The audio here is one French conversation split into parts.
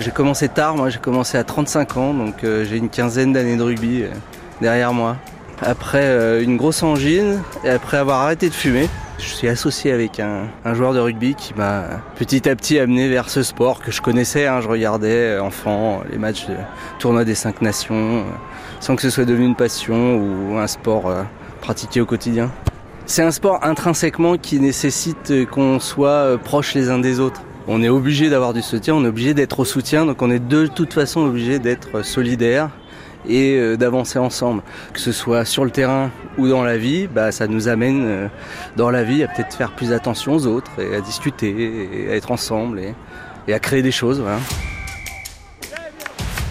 J'ai commencé tard, moi j'ai commencé à 35 ans, donc euh, j'ai une quinzaine d'années de rugby euh, derrière moi. Après euh, une grosse angine et après avoir arrêté de fumer, je suis associé avec un, un joueur de rugby qui m'a petit à petit amené vers ce sport que je connaissais. hein. je regardais euh, enfant les matchs de tournoi des cinq nations, euh, sans que ce soit devenu une passion ou un sport euh, pratiqué au quotidien. C'est un sport intrinsèquement qui nécessite qu'on soit proches les uns des autres. On est obligé d'avoir du soutien, on est obligé d'être au soutien, donc on est de toute façon obligé d'être solidaire et euh, d'avancer ensemble. Que ce soit sur le terrain ou dans la vie, bah, ça nous amène euh, dans la vie à peut-être faire plus attention aux autres et à discuter à être ensemble et, à créer des choses.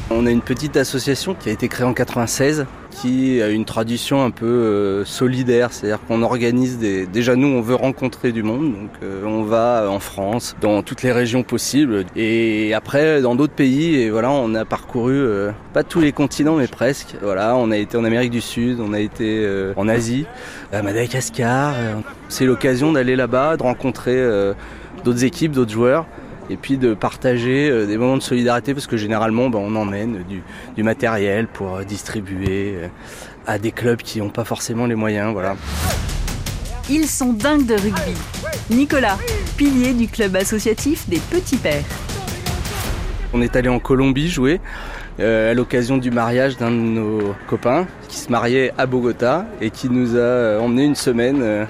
On a une petite association qui a été créée en 96 qui a une tradition un peu euh, solidaire, c'est-à-dire qu'on organise des... Déjà nous on veut rencontrer du monde, donc euh, on va en France, dans toutes les régions possibles, et après dans d'autres pays, et voilà on a parcouru euh, pas tous les continents mais presque. Voilà, on a été en Amérique du Sud, on a été euh, en Asie, à Madagascar. euh, C'est l'occasion d'aller là-bas, de rencontrer euh, d'autres équipes, d'autres joueurs et puis de partager euh, des moments de solidarité parce que généralement ben, on emmène du, du matériel pour euh, distribuer euh, à des clubs qui n'ont pas forcément les moyens. Voilà. Ils sont dingues de rugby. Nicolas, pilier du club associatif des Petits Pères. On est allé en Colombie jouer euh, à l'occasion du mariage d'un de nos copains qui se mariait à Bogota et qui nous a emmené une semaine.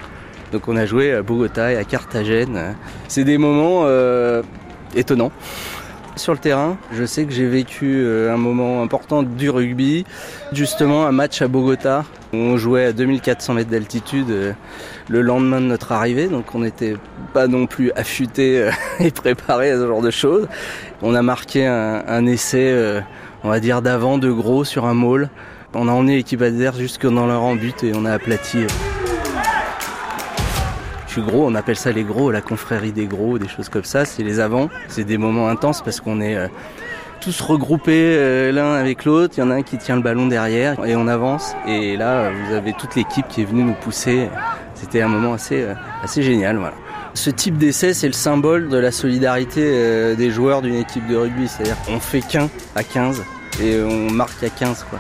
donc on a joué à Bogota et à Carthagène. C'est des moments euh, étonnants. Sur le terrain, je sais que j'ai vécu euh, un moment important du rugby, justement un match à Bogota. On jouait à 2400 mètres d'altitude euh, le lendemain de notre arrivée, donc on n'était pas non plus affûté euh, et préparé à ce genre de choses. On a marqué un, essai, on va dire d'avant, de gros sur un maul. On a emmené l'équipe adverse jusque dans leur but et on a aplati. Gros, on appelle ça les gros, la confrérie des gros, des choses comme ça, c'est les avants. C'est des moments intenses parce qu'on est euh, tous regroupés euh, l'un avec l'autre, il y en a un qui tient le ballon derrière et on avance. Et là, euh, vous avez toute l'équipe qui est venue nous pousser. C'était un moment assez, génial. Ce type d'essai, c'est le symbole de la solidarité des joueurs d'une équipe de rugby. C'est-à-dire qu'on fait qu'un à 15 et on marque à 15. Quoi.